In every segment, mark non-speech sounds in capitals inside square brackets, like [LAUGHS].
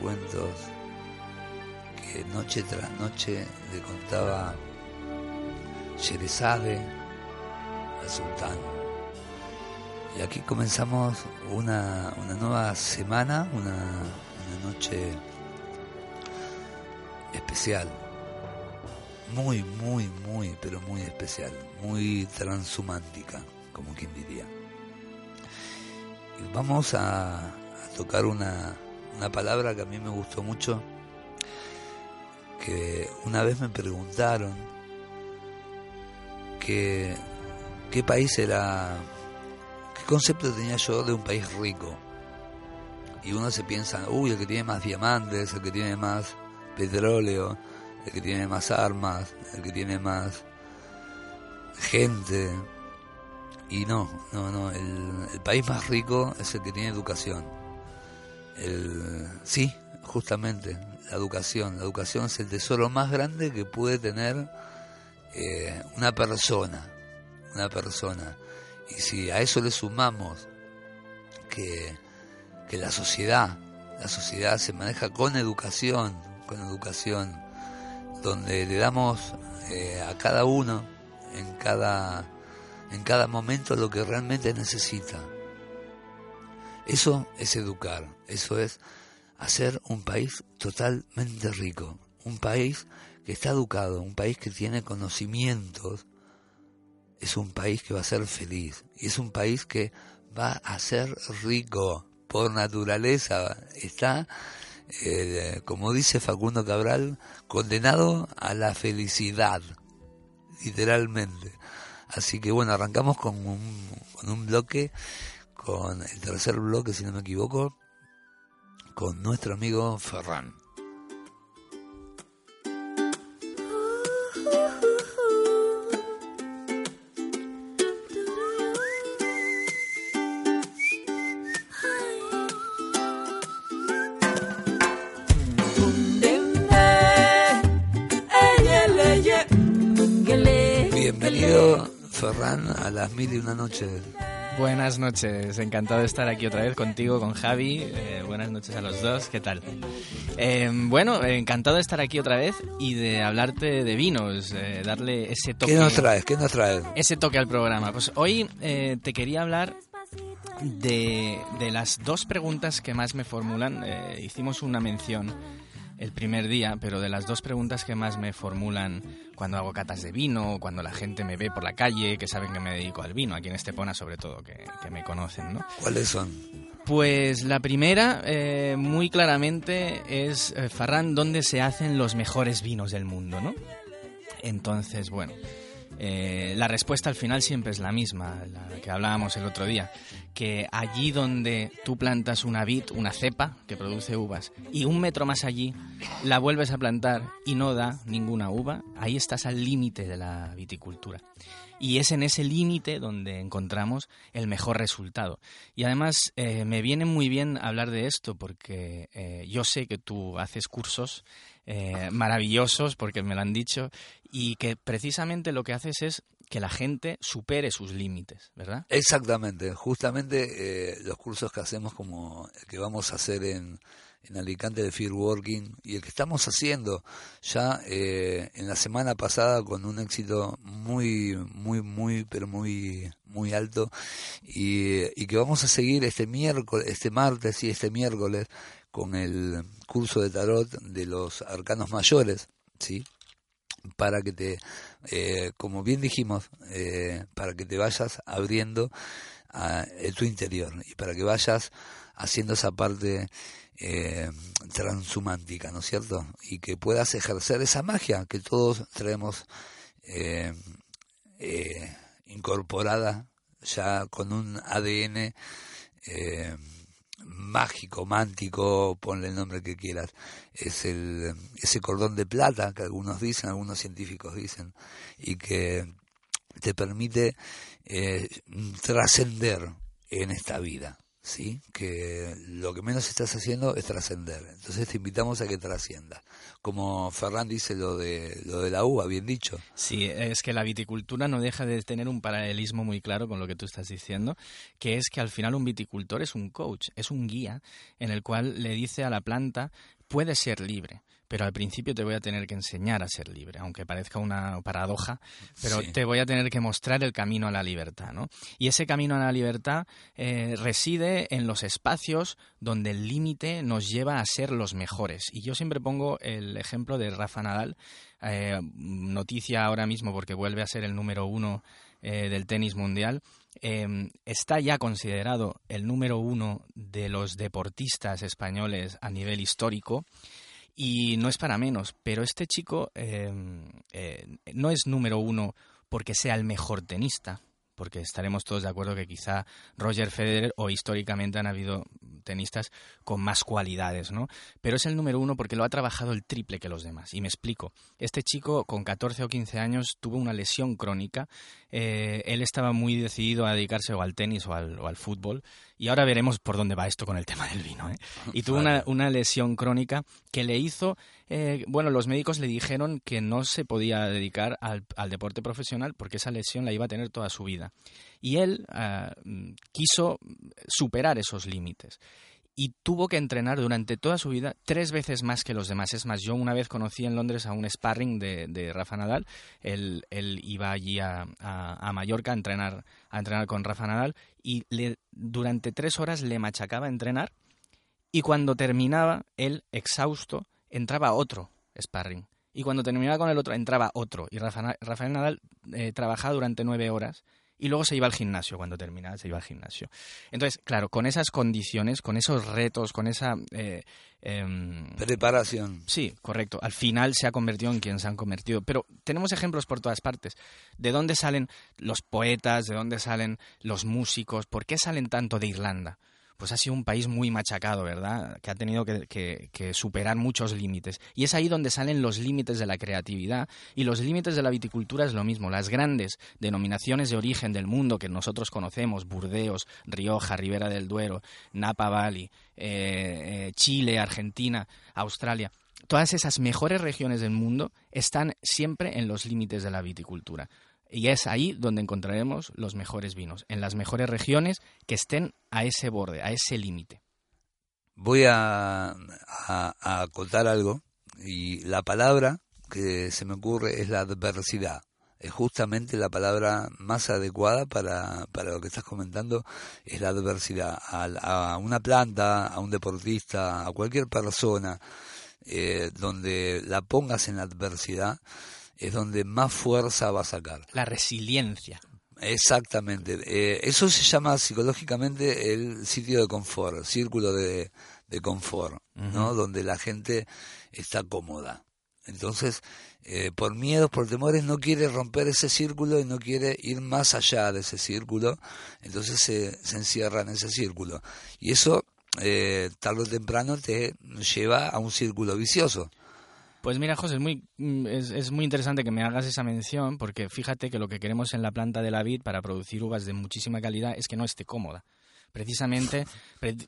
Cuentos que noche tras noche le contaba Sherezade al sultán. Y aquí comenzamos una, una nueva semana, una, una noche especial muy, muy, muy, pero muy especial, muy transhumántica, como quien diría. Y vamos a, a tocar una, una palabra que a mí me gustó mucho, que una vez me preguntaron que, qué país era, qué concepto tenía yo de un país rico. Y uno se piensa, uy, el que tiene más diamantes, el que tiene más petróleo, el que tiene más armas, el que tiene más gente. Y no, no, no, el, el país más rico es el que tiene educación. El, sí, justamente, la educación. La educación es el tesoro más grande que puede tener eh, una persona, una persona. Y si a eso le sumamos que, que la sociedad, la sociedad se maneja con educación, con educación, donde le damos eh, a cada uno en cada en cada momento lo que realmente necesita. Eso es educar, eso es hacer un país totalmente rico, un país que está educado, un país que tiene conocimientos, es un país que va a ser feliz y es un país que va a ser rico por naturaleza, está eh, como dice Facundo Cabral, condenado a la felicidad, literalmente. Así que bueno, arrancamos con un, con un bloque, con el tercer bloque, si no me equivoco, con nuestro amigo Ferran. Bienvenido, Ferran, a las mil y una noches. Buenas noches, encantado de estar aquí otra vez contigo, con Javi. Eh, buenas noches a los dos, ¿qué tal? Eh, bueno, encantado de estar aquí otra vez y de hablarte de vinos, eh, darle ese toque. ¿Qué nos traes? ¿Qué nos traes? Ese toque al programa. Pues hoy eh, te quería hablar de, de, las dos preguntas que más me formulan. Eh, hicimos una mención el primer día, pero de las dos preguntas que más me formulan cuando hago catas de vino, cuando la gente me ve por la calle, que saben que me dedico al vino, aquí en Estepona sobre todo, que, que me conocen, ¿no? ¿Cuáles son? Pues la primera, eh, muy claramente, es, eh, Farran, ¿dónde se hacen los mejores vinos del mundo, no? Entonces, bueno, eh, la respuesta al final siempre es la misma, la que hablábamos el otro día, que allí donde tú plantas una vid, una cepa que produce uvas, y un metro más allí la vuelves a plantar y no da ninguna uva, ahí estás al límite de la viticultura. Y es en ese límite donde encontramos el mejor resultado. Y además eh, me viene muy bien hablar de esto porque eh, yo sé que tú haces cursos maravillosos, porque me lo han dicho, y que precisamente lo que haces es que la gente supere sus límites, ¿verdad? Exactamente, justamente eh, los cursos que hacemos como el que vamos a hacer en, en Alicante de Field Working y el que estamos haciendo ya eh, en la semana pasada con un éxito muy, muy, muy, pero muy, muy alto y, y que vamos a seguir este miércoles, este martes y este miércoles con el curso de tarot de los arcanos mayores, ¿sí? Para que te, eh, como bien dijimos, eh, para que te vayas abriendo a, tu interior y para que vayas haciendo esa parte eh, transhumántica, ¿no es cierto? Y que puedas ejercer esa magia que todos traemos eh, eh, incorporada ya con un ADN eh, mágico, mántico, ponle el nombre que quieras, es el, ese cordón de plata que algunos dicen, algunos científicos dicen, y que te permite eh, trascender en esta vida. ¿Sí? que lo que menos estás haciendo es trascender. Entonces te invitamos a que trasciendas. Como Ferran dice lo de, lo de la uva, bien dicho. Sí, es que la viticultura no deja de tener un paralelismo muy claro con lo que tú estás diciendo, que es que al final un viticultor es un coach, es un guía en el cual le dice a la planta, puede ser libre pero al principio te voy a tener que enseñar a ser libre, aunque parezca una paradoja, pero te voy a tener que mostrar el camino a la libertad, ¿no? Y ese camino a la libertad eh, reside en los espacios donde el límite nos lleva a ser los mejores. Y yo siempre pongo el ejemplo de Rafa Nadal, eh, noticia ahora mismo porque vuelve a ser el número uno eh, del tenis mundial, está ya considerado el número uno de los deportistas españoles a nivel histórico y no es para menos, pero este chico em, eh, no es número uno porque sea el mejor tenista, porque estaremos todos de acuerdo que quizá Roger Federer o históricamente han habido tenistas con más cualidades, ¿no? Pero es el número uno porque lo ha trabajado el triple que los demás. Y me explico. Este chico con 14 o 15 años tuvo una lesión crónica. Eh, él estaba muy decidido a dedicarse o al tenis o al, o al, fútbol. Y ahora veremos por dónde va esto con el tema del vino. ¿eh? [LAUGHS] Y tuvo una, una lesión crónica que le hizo eh, bueno, los médicos le dijeron que no se podía dedicar al, deporte profesional porque esa lesión la iba a tener toda su vida. Y él ah, quiso superar esos límites y tuvo que entrenar durante toda su vida tres veces más que los demás. Es más, yo una vez conocí en Londres a un sparring de, Rafa Nadal. Él, iba allí a, Mallorca a entrenar, a entrenar con Rafa Nadal y durante tres horas le machacaba a entrenar y cuando terminaba, él, exhausto, entraba otro sparring. Y cuando terminaba con el otro, entraba otro. Y Rafael Nadal eh, trabajaba durante nueve horas y luego se iba al gimnasio. Cuando terminaba, se iba al gimnasio. Entonces, claro, con esas condiciones, con esos retos, con esa. Eh, em, Preparación. Sí, correcto. Al final se ha convertido en quien se han convertido. Pero tenemos ejemplos por todas partes. ¿De dónde salen los poetas? ¿De dónde salen los músicos? ¿Por qué salen tanto de Irlanda? Pues ha sido un país muy machacado, ¿verdad? Que ha tenido que, superar muchos límites. Y es ahí donde salen los límites de la creatividad y los límites de la viticultura es lo mismo. Las grandes denominaciones de origen del mundo que nosotros conocemos, Burdeos, Rioja, Ribera del Duero, Napa Valley, eh, eh, Chile, Argentina, Australia, todas esas mejores regiones del mundo están siempre en los límites de la viticultura. Y es ahí donde encontraremos los mejores vinos, en las mejores regiones que estén a ese borde, a ese límite. Voy a, acotar algo y la palabra que se me ocurre es la adversidad. Es justamente la palabra más adecuada para, para lo que estás comentando, es la adversidad. A, una planta, a un deportista, a cualquier persona, eh, donde la pongas en la adversidad, es donde más fuerza va a sacar. La resiliencia. Exactamente. Eh, eso se llama psicológicamente el sitio de confort, círculo de, confort, ¿no? Donde la gente está cómoda. Entonces, eh, por miedos, por temores, no quiere romper ese círculo y no quiere ir más allá de ese círculo. Entonces se, se encierra en ese círculo. Y eso, eh, tarde o temprano, te lleva a un círculo vicioso. Pues mira, José, es muy, mm, es, muy interesante que me hagas esa mención porque fíjate que lo que queremos en la planta de la vid para producir uvas de muchísima calidad es que no esté cómoda precisamente,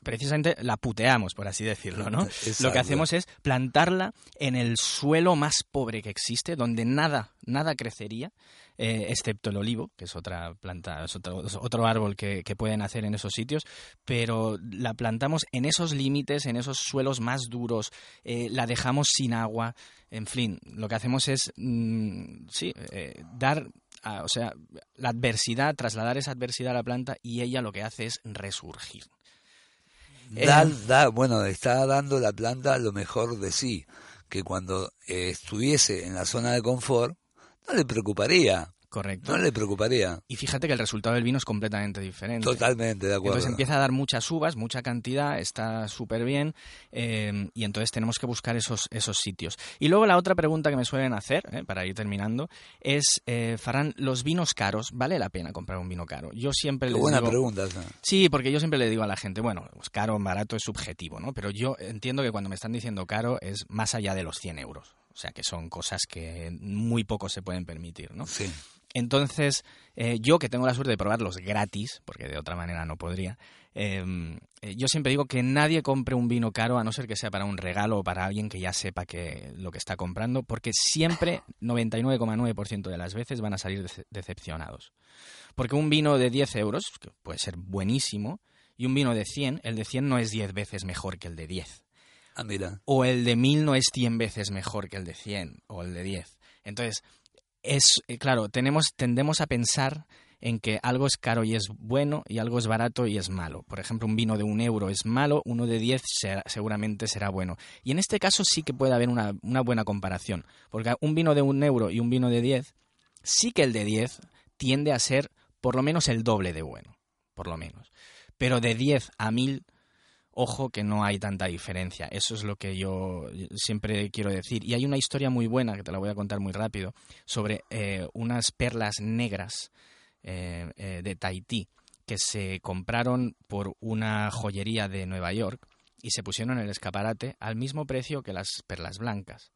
precisamente la puteamos, por así decirlo, ¿no? Lo que hacemos es plantarla en el suelo más pobre que existe, donde nada, nada crecería, eh, excepto el olivo, que es otra planta, es otro, árbol que, pueden hacer en esos sitios, pero la plantamos en esos límites, en esos suelos más duros, eh, la dejamos sin agua, en fin, lo que hacemos es, mm, sí, eh, dar o sea, la adversidad, trasladar esa adversidad a la planta y ella lo que hace es resurgir. Da, da, bueno, está dando la planta lo mejor de sí que cuando eh, estuviese en la zona de confort, no le preocuparía. Correcto. No le preocuparía. Y fíjate que el resultado del vino es completamente diferente. Totalmente, de acuerdo. Entonces empieza a dar muchas uvas, mucha cantidad, está súper bien eh, y entonces tenemos que buscar esos, esos sitios. Y luego la otra pregunta que me suelen hacer, eh, para ir terminando, es, eh, Farán, ¿los vinos caros, vale la pena comprar un vino caro? Yo siempre Qué les buena digo... pregunta. esa. Sí, porque yo siempre le digo a la gente, bueno, pues caro, barato es subjetivo, ¿no? Pero yo entiendo que cuando me están diciendo caro es más allá de los 100 euros. O sea, que son cosas que muy pocos se pueden permitir, ¿no? Sí. Entonces, eh, yo que tengo la suerte de probarlos gratis, porque de otra manera no podría, eh, eh, yo siempre digo que nadie compre un vino caro a no ser que sea para un regalo o para alguien que ya sepa que lo que está comprando, porque siempre, [LAUGHS] 99,9% de las veces, van a salir dece- decepcionados. Porque un vino de 10 euros, que puede ser buenísimo, y un vino de 100, el de 100 no es 10 veces mejor que el de 10 Ah, o el de 1000 no es 100 veces mejor que el de 100 o el de 10. Entonces, es eh, claro, tenemos tendemos a pensar en que algo es caro y es bueno y algo es barato y es malo. Por ejemplo, un vino de un euro es malo, uno de 10 será- seguramente será bueno. Y en este caso sí que puede haber una, una buena comparación, porque un vino de un euro y un vino de 10, sí que el de 10 tiende a ser por lo menos el doble de bueno, por lo menos. Pero de 10 a 1000 ojo que no hay tanta diferencia. Eso es lo que yo siempre quiero decir. Y hay una historia muy buena, que te la voy a contar muy rápido, sobre eh, unas perlas negras eh, eh, de Tahití que se compraron por una joyería de Nueva York y se pusieron en el escaparate al mismo precio que las perlas blancas.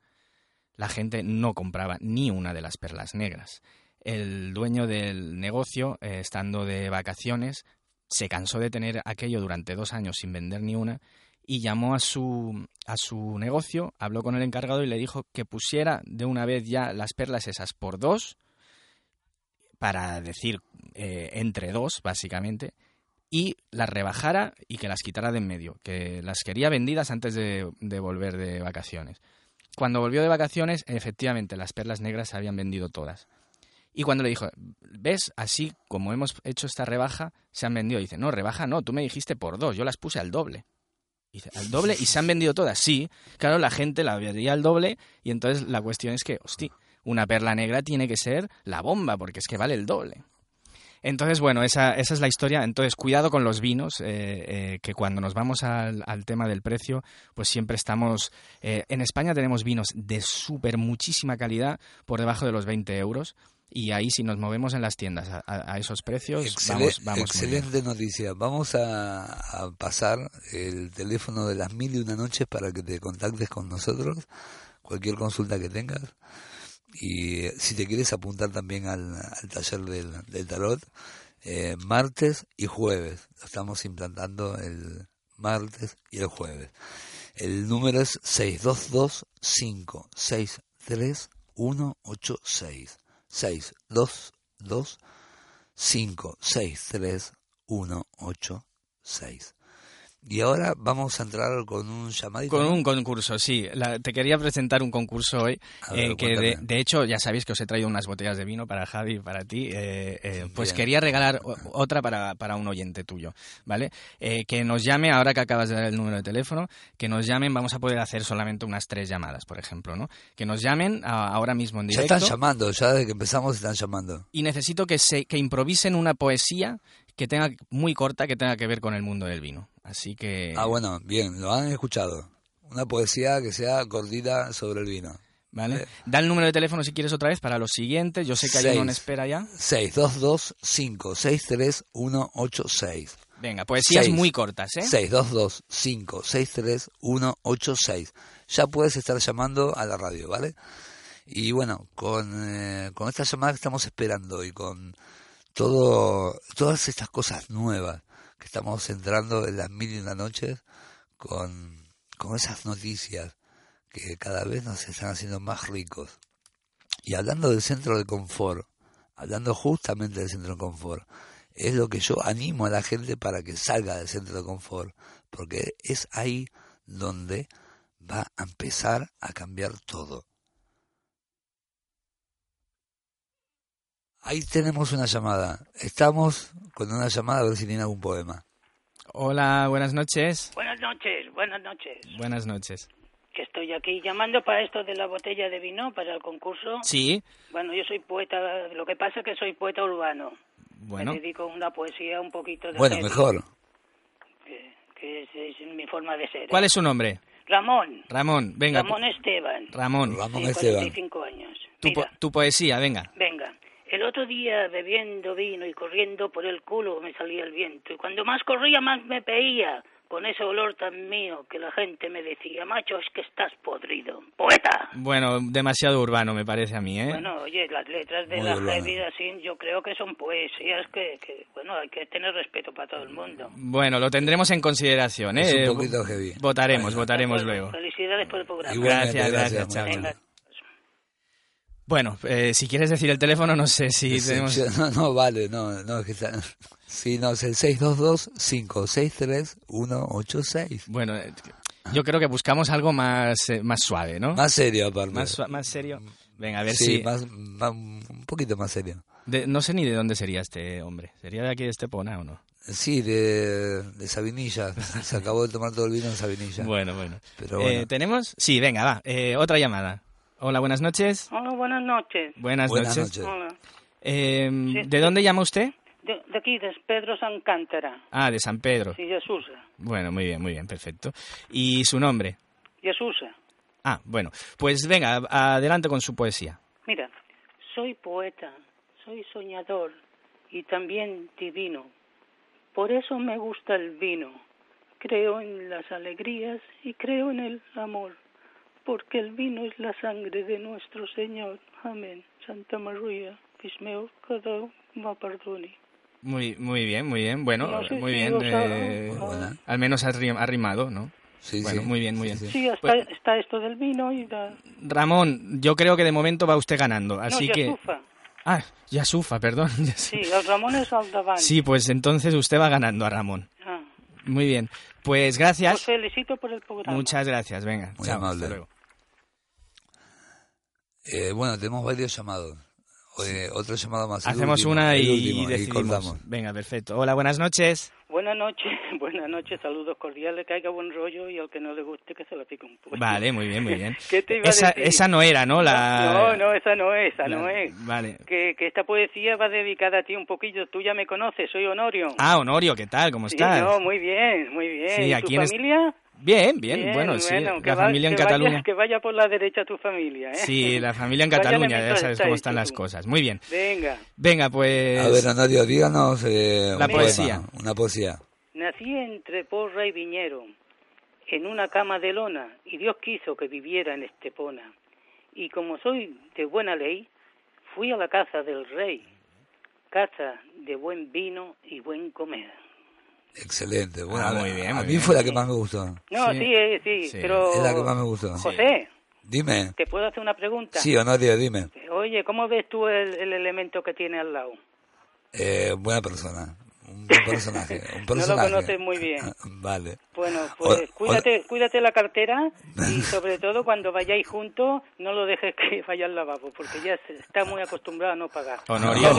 La gente no compraba ni una de las perlas negras. El dueño del negocio, estando de vacaciones, se cansó de tener aquello durante dos años sin vender ni una y llamó a su, a su negocio, habló con el encargado y le dijo que pusiera de una vez ya las perlas esas por dos, para decir eh, entre dos, básicamente, y las rebajara y que las quitara de en medio, que las quería vendidas antes de, de volver de vacaciones. Cuando volvió de vacaciones, efectivamente, las perlas negras se habían vendido todas. Y cuando le dijo, ¿ves? Así como hemos hecho esta rebaja, se han vendido. dice, no, rebaja no, tú me dijiste por dos, yo las puse al doble. dice, ¿al doble? ¿Y se han vendido todas? Sí. Claro, la gente la vería al doble y entonces la cuestión es que, hostia, una perla negra tiene que ser la bomba, porque es que vale el doble. Entonces, bueno, esa, es la historia. Entonces, cuidado con los vinos, eh, eh, que cuando nos vamos al, al, tema del precio, pues siempre estamos... Eh, en España tenemos vinos de súper muchísima calidad por debajo de los 20 euros. Y ahí si nos movemos en las tiendas a, a esos precios, Excel vamos, vamos Excelente noticia. Vamos a, a, pasar el teléfono de las mil y una noches para que te contactes con nosotros, cualquier consulta que tengas. Y eh, si te quieres apuntar también al, al taller del, del tarot, eh, martes y jueves. Lo estamos implantando el martes y el jueves. El número es 622-563-186. 622-563-186. Y ahora vamos a entrar con un llamadito. Con un concurso, sí. La, te quería presentar un concurso hoy, ver, eh, que de, de, hecho ya sabéis que os he traído unas botellas de vino para Javi y para ti. Eh, eh, pues Bien. quería regalar otra para, para, un oyente tuyo, ¿vale? Eh, que nos llame, ahora que acabas de dar el número de teléfono, que nos llamen, vamos a poder hacer solamente unas tres llamadas, por ejemplo, ¿no? Que nos llamen a, ahora mismo en directo. Ya están llamando, ya desde que empezamos están llamando. Y necesito que, se, que improvisen una poesía que tenga muy corta que tenga que ver con el mundo del vino. Así que Ah, bueno, bien, lo han escuchado. Una poesía que sea cortita sobre el vino. ¿Vale? Eh. Da el número de teléfono si quieres otra vez para los siguientes. Yo sé que hay uno en espera ya. 622-563-186. Venga, poesías 6, muy cortas, ¿eh? 622-563-186. Ya puedes estar llamando a la radio, ¿vale? Y bueno, con, eh, con esta llamada que estamos esperando y con todo, todas estas cosas nuevas que estamos entrando en las mil y una noches con, con esas noticias que cada vez nos están haciendo más ricos. Y hablando del centro de confort, hablando justamente del centro de confort, es lo que yo animo a la gente para que salga del centro de confort, porque es ahí donde va a empezar a cambiar todo. Ahí tenemos una llamada. Estamos con una llamada a ver si tiene algún poema. Hola, buenas noches. Buenas noches, buenas noches. Buenas noches. que estoy aquí llamando para esto de la botella de vino, para el concurso. Sí, Bueno, yo soy poeta, lo que pasa es que soy poeta urbano. bueno. Me dedico a una poesía un poquito de Bueno, mejor. Que, que es, es mi forma de ser. ¿Cuál ¿eh? es su nombre? Ramón. Ramón, venga. Ramón Esteban. Ramón, Ramón Sí, Esteban. 45 años. tu, po- tu poesía, venga. venga. El otro día bebiendo vino y corriendo por el culo me salía el viento. Y cuando más corría, más me peía. Con ese olor tan mío que la gente me decía, macho, es que estás podrido. ¡Poeta! Bueno, demasiado urbano me parece a mí, ¿eh? Bueno, oye, las letras de Muy la urbano. heavy así, yo creo que son poesías que, que, bueno, hay que tener respeto para todo el mundo. Bueno, lo tendremos en consideración, ¿eh? Es un poquito heavy. Votaremos, Bueno. votaremos Bueno, luego. Felicidades por el programa. Igualmente, Gracias, gracias, gracias, chao. Bueno, eh, si quieres decir el teléfono, no sé si Sí, tenemos... No, no, vale, no, no, es que está... Sí, no, es el 622-563-186. Bueno, eh, yo creo que buscamos algo más, eh, más suave, ¿no? Más serio, aparte. Más, más serio. Venga, a ver sí, si... más, más- un poquito más serio. de- no sé ni de dónde sería este hombre. ¿Sería de aquí de Estepona o no? Sí, de, de Sabinilla. Se acabó de tomar todo el vino en Sabinilla. Bueno, bueno. Pero Eh, bueno. ¿Tenemos? Sí, venga, va. Eh, otra llamada. Hola, buenas noches. Hola, buenas noches. Buenas, Buenas noches. noches. Hola. Eh, Sí, ¿De dónde llama usted? De, de aquí, de Pedro Sancántara. Ah, de San Pedro. Sí, Jesús. Bueno, muy bien, muy bien, perfecto. ¿Y su nombre? Jesús. Ah, bueno. Pues venga, adelante con su poesía. Mira, soy poeta, soy soñador y también divino. Por eso me gusta el vino. Creo en las alegrías y creo en el amor. Porque el vino es la sangre de nuestro Señor. Amén. Santa María, Pismeo, cada ma perdoni. Muy, muy bien, muy bien. Bueno, No sé muy si bien. os eh, al menos ha ri- ha rimado, ¿no? Sí, bueno, sí. muy bien, muy bien. Sí, Sí, hasta, Pues- está esto del vino y la... Ramón, yo creo que de momento va usted ganando, así no, que... Yasufa. Ah, Yasufa, perdón. [LAUGHS] Sí, el Ramón es Aldabán. Sí, pues entonces usted va ganando a Ramón. Ah, Muy bien. Pues os gracias. felicito por el programa. Muchas gracias, venga. Muy chao, amable. hasta luego. Eh, bueno, tenemos varios llamados. Eh, otro llamado más. Hacemos último, una y, último, y decidimos. colgamos. Venga, perfecto. Hola, buenas noches. Buenas noches, [LAUGHS] buenas noches, saludos cordiales, que haya buen rollo y al que no le guste que se la pique un poco. Vale, muy bien, muy bien. [LAUGHS] ¿Qué te iba a esa, decir? esa no era, ¿no? La... No, no, esa no es, esa la- no es. Vale. Que, que esta poesía va dedicada a ti un poquillo, tú ya me conoces, soy Honorio. Ah, Honorio, ¿qué tal? ¿Cómo Sí, estás? no, muy bien, muy bien. Sí, ¿Y aquí tu en es- Bien, bien, bueno, sí. que la va- familia en que vaya- Cataluña. que vaya por la derecha tu familia, ¿eh? Sí, la familia en [LAUGHS] Cataluña, ya sabes está cómo están las cosas. Muy bien. Venga, Venga, pues... A ver, Honorio, díganos eh, La un poesía. poema, una poesía. nací entre Porra y Viñero, en una cama de lona, y Dios quiso que viviera en Estepona. Y como soy de buena ley, fui a la casa del rey, casa de buen vino y buen comer. Excelente. Bueno, Ah, a- muy bien, a muy mí bien. fue la que más me gustó. No, Sí. sí, eh, sí, Sí. pero... Es la que más me gustó. José, Dime. ¿te puedo hacer una pregunta? Sí, Honorio, dime. Oye, ¿cómo ves tú el, el elemento que tiene al lado? Eh, buena persona. Un buen personaje. Un [LAUGHS] No lo personaje. conoces muy bien. [LAUGHS] Vale. Bueno, pues O- cuídate, cuídate la cartera y [LAUGHS] sobre todo cuando vayáis juntos no lo dejes que vaya al lavabo porque ya se- está muy acostumbrado a no pagar. Honorio,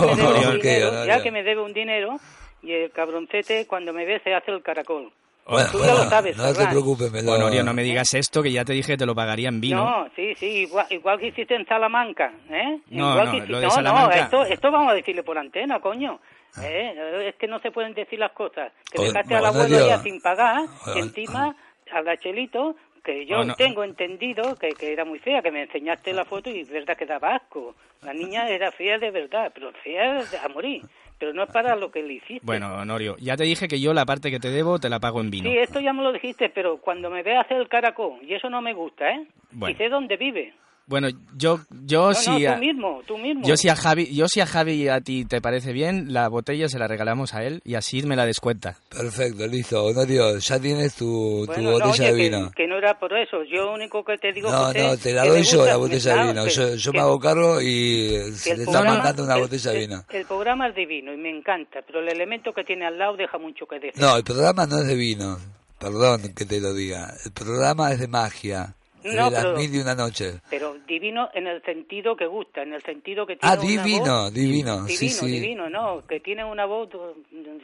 ya, que me debe un dinero, Que y el cabroncete cuando me ve se hace el caracol. Bueno, Tú ya lo bueno, sabes, no te preocupes, me lo... Honorio, no me digas esto, que ya te dije que te lo pagaría en vino. No, sí, sí, igual, igual que hiciste en Salamanca, ¿eh? No, igual no, que hici- lo de no, Salamanca- no, esto, esto vamos a decirle por antena, coño. ¿eh? Es que no se pueden decir las cosas. Que O- dejaste al Honorio. abuelo ya sin pagar, O- y encima al Gachelito, que yo Oh, no. tengo entendido que, que era muy fea, que me enseñaste la foto y es verdad que daba asco. La niña era fea de verdad, pero fea a morir. Pero no es para lo que le hiciste. Bueno, Honorio, ya te dije que yo la parte que te debo te la pago en vino. Sí, esto ya me lo dijiste, pero cuando me ve hacer el caracol, y eso no me gusta, ¿eh? Bueno. Y sé dónde vive. Bueno, yo, yo No, si no, a, tú mismo, tú mismo. yo si a Javi, yo si a Javi y a ti te parece bien, la botella se la regalamos a él y así me la descuenta. Perfecto, listo. Honorio, ya tienes tu, tu Bueno, no, botella oye, de que- vino. Que, no era por eso. Yo único que te digo, No, José, no, te la que doy yo gusta- la botella de vino. que- Yo, yo que- me hago cargo y que se el le está programa- mandando una el- botella de el- vino. El, programa es divino y me encanta, pero el elemento que tiene al lado deja mucho que decir. No, el programa no es de vino. Perdón que te lo diga. El programa es de magia. De las mil y una noches. Pero divino en el sentido que gusta, en el sentido que tiene Ah, divino, una voz, divino, divino, sí, sí. divino, no, que tiene una voz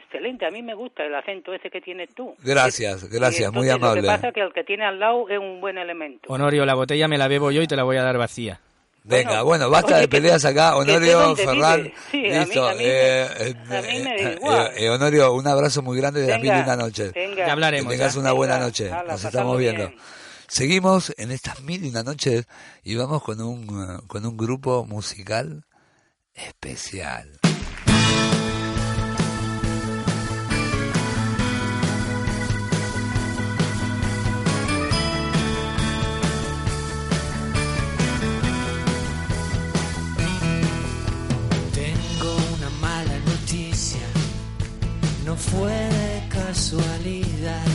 excelente. A mí me gusta el acento ese que tienes tú. Gracias, Y- gracias, y muy amable. Lo que pasa es que el que tiene al lado es un buen elemento. Honorio, la botella me la bebo yo y te la voy a dar vacía. Venga, bueno, Bueno, basta oye, de que- peleas acá. que Honorio, Ferran. Sí, a mí- listo. a mí me- eh, a mí me da eh, igual. eh, Honorio, un abrazo muy grande de las mil y una noches. venga. Ya Que hablaremos. tengas ya. una buena Venga, noche. Nos estamos viendo. bien. Seguimos en estas mil y una noches y vamos con un, eh, con un grupo musical especial. Tengo una mala noticia, no fue de casualidad.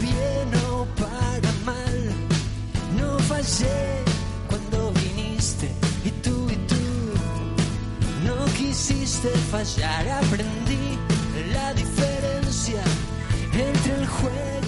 bien o para mal. No fallé cuando viniste y tú y tú no quisiste fallar, aprendí la diferencia entre el juego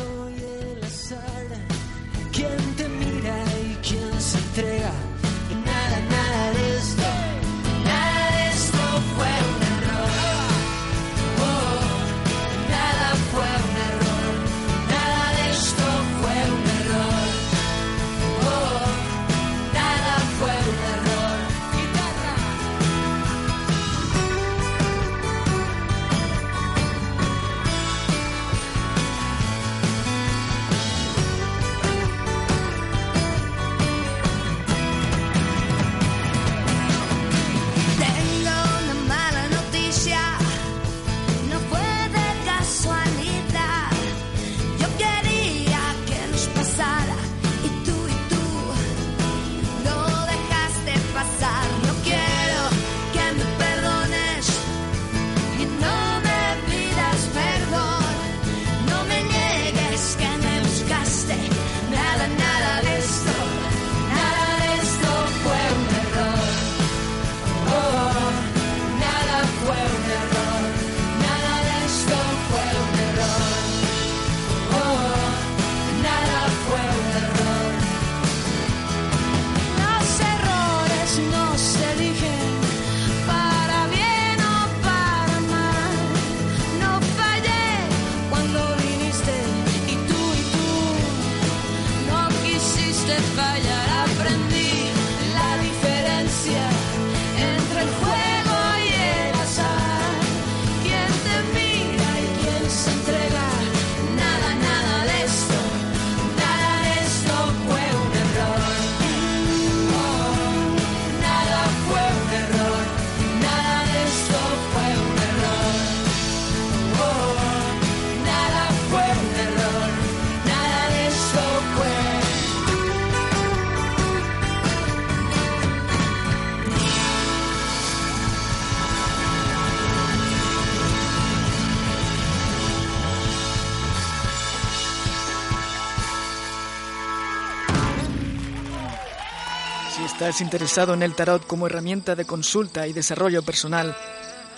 estás interesado en el tarot como herramienta de consulta y desarrollo personal,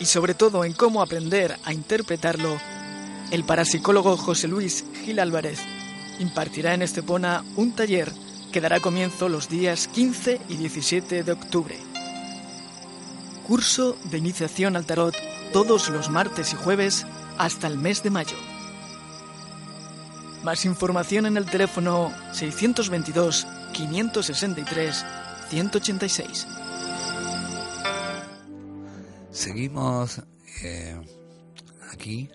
y sobre todo en cómo aprender a interpretarlo, el parapsicólogo José Luis Gil Álvarez impartirá en Estepona un taller que dará comienzo los días 15 y 17 de octubre. Curso de iniciación al tarot todos los martes y jueves hasta el mes de mayo. Más información en el teléfono 622 563 186. Seguimos eh, aquí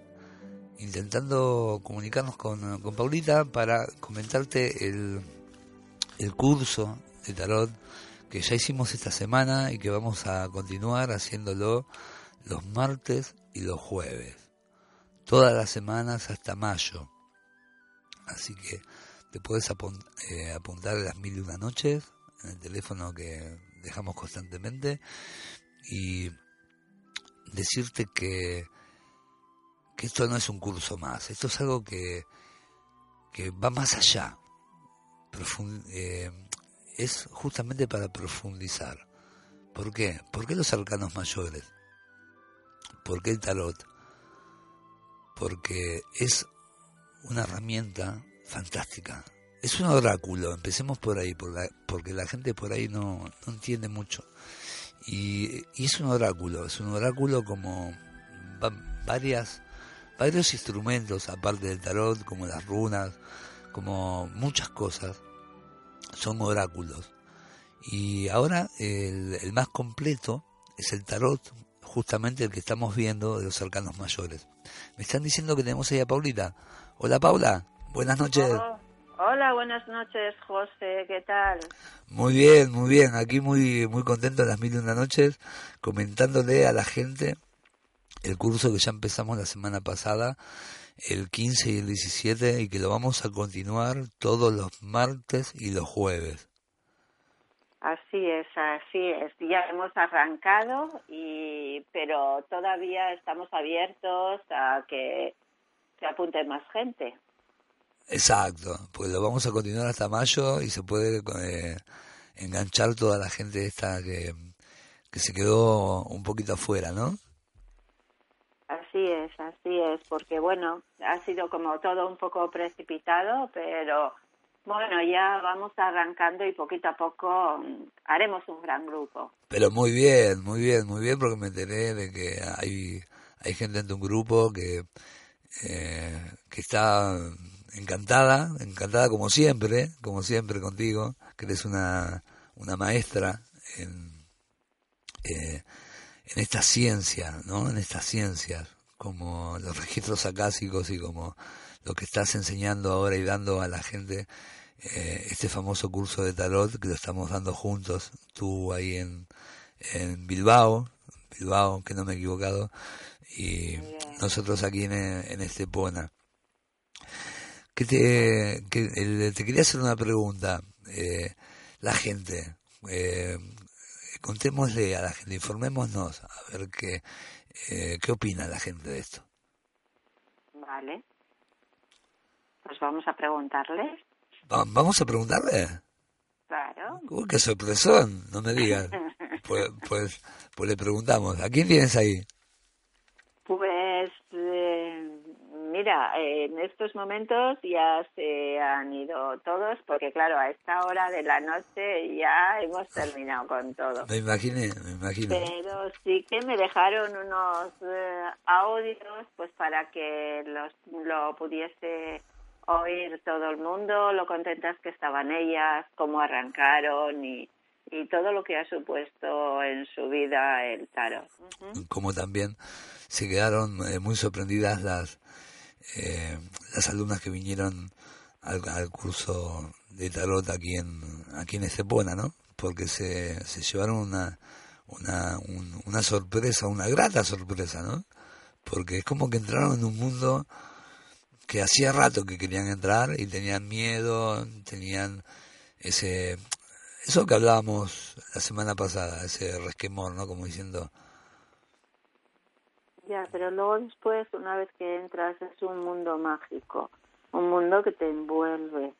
intentando comunicarnos con, con Paulita para comentarte el, el curso de tarot que ya hicimos esta semana y que vamos a continuar haciéndolo los martes y los jueves. Todas las semanas hasta mayo. Así que te puedes apun- eh, apuntar a las mil y una noches en el teléfono que dejamos constantemente y decirte que, que esto no es un curso más, esto es algo que, que va más allá. Profun- eh, es justamente para profundizar. ¿Por qué? ¿Por qué los arcanos mayores? ¿Por qué el tarot? Porque es una herramienta fantástica. Es un oráculo, empecemos por ahí, por la- porque la gente por ahí no, no entiende mucho. Y, y es un oráculo, es un oráculo como va- varias, varios instrumentos, aparte del tarot, como las runas, como muchas cosas, son oráculos. Y ahora el, más completo es el tarot, justamente el que estamos viendo de los arcanos mayores. Me están diciendo que tenemos ahí a Paulita. Hola Paula, buenas noches. Hola, buenas noches, José, ¿qué tal? Muy bien, muy bien. Aquí muy muy contento en las mil y una noches, comentándole a la gente el curso que ya empezamos la semana pasada, el 15 y el 17, y que lo vamos a continuar todos los martes y los jueves. Así es, así es. Ya hemos arrancado, y pero todavía estamos abiertos a que se apunte más gente. Exacto, pues lo vamos a continuar hasta mayo y se puede eh, enganchar toda la gente esta que, que se quedó un poquito afuera, ¿no? Así es, así es, porque bueno, ha sido como todo un poco precipitado, pero bueno, ya vamos arrancando y poquito a poco mm, haremos un gran grupo. Pero muy bien, muy bien, muy bien, porque me enteré de que hay, hay gente en tu grupo que, eh, que está encantada, encantada como siempre, como siempre contigo, que eres una, una maestra en, eh, en esta ciencia, ¿no? En estas ciencias, como los registros acásicos y como lo que estás enseñando ahora y dando a la gente eh, este famoso curso de tarot que lo estamos dando juntos, tú ahí en, en Bilbao, Bilbao, que no me he equivocado, y nosotros aquí en, en Estepona. Que te, que, el- te quería hacer una pregunta. Eh, la gente, eh, contémosle a la gente, informémonos a ver qué, eh, qué opina la gente de esto. Vale. Pues vamos a preguntarles. Va- Vamos a preguntarle. Claro. Uy, qué sorpresón, no me digas. [LAUGHS] Pues, pues, pues le preguntamos, ¿a quién tienes ahí? Pues eh, mira, en estos momentos ya se han ido todos porque claro, a esta hora de la noche ya hemos terminado con todo. Me imaginé, me imagino. Pero sí que me dejaron unos eh, audios pues para que los lo pudiese oír todo el mundo, lo contentas que estaban ellas, cómo arrancaron y, y todo lo que ha supuesto en su vida el tarot. Ujú. como también se quedaron eh, muy sorprendidas las eh, las alumnas que vinieron al, curso de tarot aquí en aquí en Estepona, ¿no? Porque se, se llevaron una una un- una sorpresa, una grata sorpresa, ¿no? Porque es como que entraron en un mundo que hacía rato que querían entrar y tenían miedo, tenían ese eso que hablábamos la semana pasada, ese resquemor, ¿no? Como diciendo, Ya, pero luego después, una vez que entras, es un mundo mágico, un mundo que te envuelve,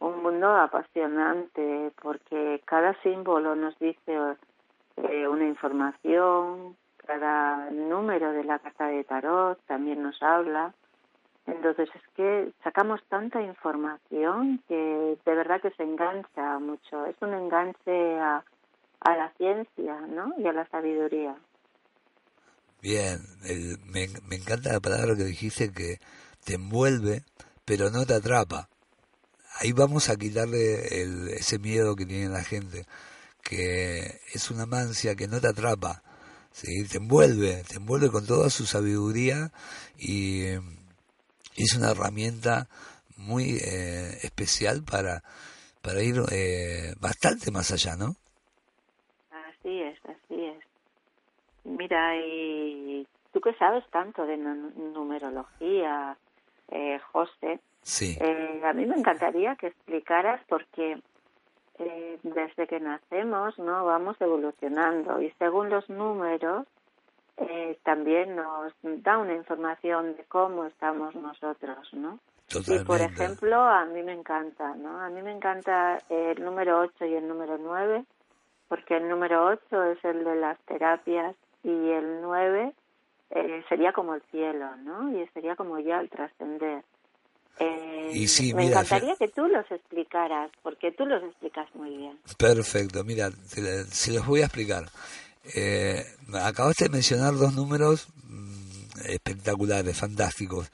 un mundo apasionante, porque cada símbolo nos dice eh, una información, cada número de la carta de tarot también nos habla. Entonces es que sacamos tanta información que de verdad que se engancha mucho. Es un enganche a, a la ciencia, ¿no? Y a la sabiduría. Bien, el- me, me encanta la palabra que dijiste que te envuelve, pero no te atrapa. Ahí vamos a quitarle el, ese miedo que tiene la gente, que es una mancia que no te atrapa, ¿sí? te envuelve, te envuelve con toda su sabiduría y es una herramienta muy eh, especial para, para ir eh, bastante más allá, ¿no? Mira, y tú que sabes tanto de nu- numerología, eh, José, Sí. eh, a mí me encantaría que explicaras porque eh, desde que nacemos no vamos evolucionando y según los números eh, también nos da una información de cómo estamos nosotros, ¿no? Y por ejemplo, a mí me encanta, ¿no? A mí me encanta el número 8 y el número 9, porque el número 8 es el de las terapias y el 9 eh, sería como el cielo, ¿no? Y sería como ya el trascender. Eh, Y sí, me mira, encantaría que tú los explicaras, porque tú los explicas muy bien. Perfecto, mira, se los voy a explicar. Eh, acabaste de mencionar dos números mm, espectaculares, fantásticos.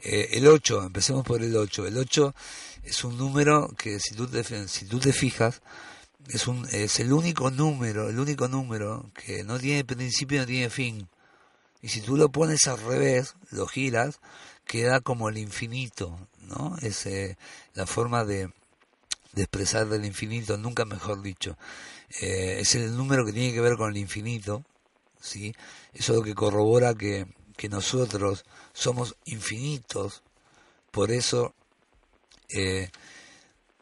Eh, el 8, empecemos por el 8. El 8 es un número que si tú te, si tú te fijas, es, un, es el único número, el único número que no tiene principio no tiene fin. Y si tú lo pones al revés, lo giras, queda como el infinito, ¿no? Es eh, la forma de, de expresar del infinito, nunca mejor dicho. Eh, es el número que tiene que ver con el infinito, ¿sí? Eso es lo que corrobora que, que nosotros somos infinitos, por eso... Eh,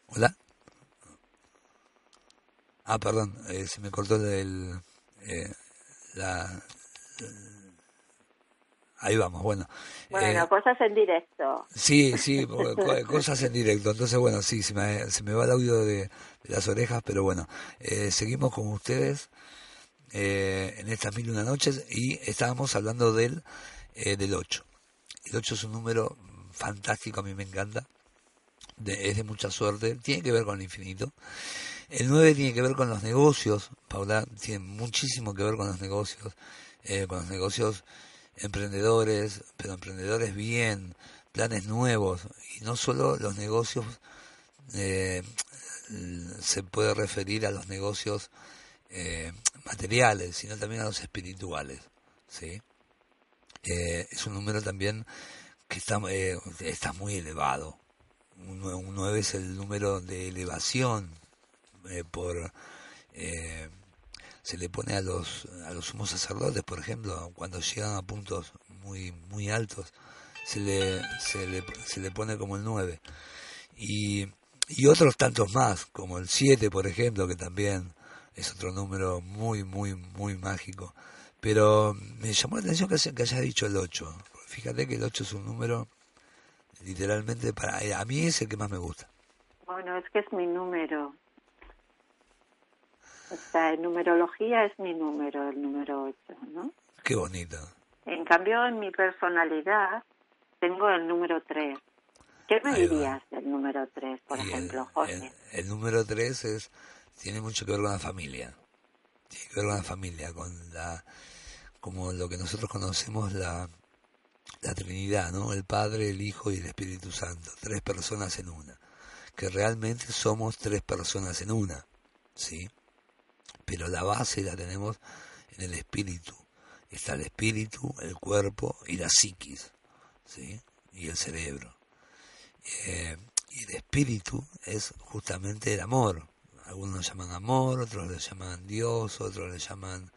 ¿Hola? Ah, perdón, eh, se me cortó el... eh, la... Ahí vamos, bueno. Bueno, Eh, cosas en directo. Sí, sí, [LAUGHS] cosas en directo. Entonces, bueno, sí, se me, se me va el audio de, de las orejas, pero bueno, eh, seguimos con ustedes eh, en estas mil y una noches y estábamos hablando del, eh, del 8. El 8 es un número fantástico, a mí me encanta, de- es de mucha suerte, tiene que ver con el infinito. El 9 tiene que ver con los negocios, Paula, tiene muchísimo que ver con los negocios, eh, con los negocios emprendedores, pero emprendedores bien, planes nuevos, y no solo los negocios, eh, se puede referir a los negocios eh, materiales, sino también a los espirituales, ¿sí? Eh, es un número también que está, eh, está muy elevado. Un, nue- un 9 es el número de elevación eh, por eh, se le pone a los a los sumos sacerdotes por ejemplo cuando llegan a puntos muy muy altos se le se le, se le pone como el 9 y y otros tantos más como el 7 por ejemplo que también es otro número muy muy muy mágico. Pero me llamó la atención que, que hayas dicho el 8 fíjate que el 8 es un número literalmente para a mí es el que más me gusta. Bueno, es que es mi número. O sea, en numerología es mi número, el número 8, ¿no? qué bonito En cambio, en mi personalidad tengo el número 3. ¿Qué me Ahí va. dirías del número 3, por Y el- ejemplo, José? El, el número 3 es, tiene mucho que ver con la familia. Tiene que ver con la familia, con la, como lo que nosotros conocemos la, la Trinidad, ¿no? El Padre, el Hijo y el Espíritu Santo. Tres personas en una. Que realmente somos tres personas en una, ¿sí? Pero la base la tenemos en el espíritu. Está el espíritu, el cuerpo y la psiquis, ¿sí? Y el cerebro. Eh, y el espíritu es justamente el amor. Algunos lo llaman amor, otros lo llaman Dios, otros le llaman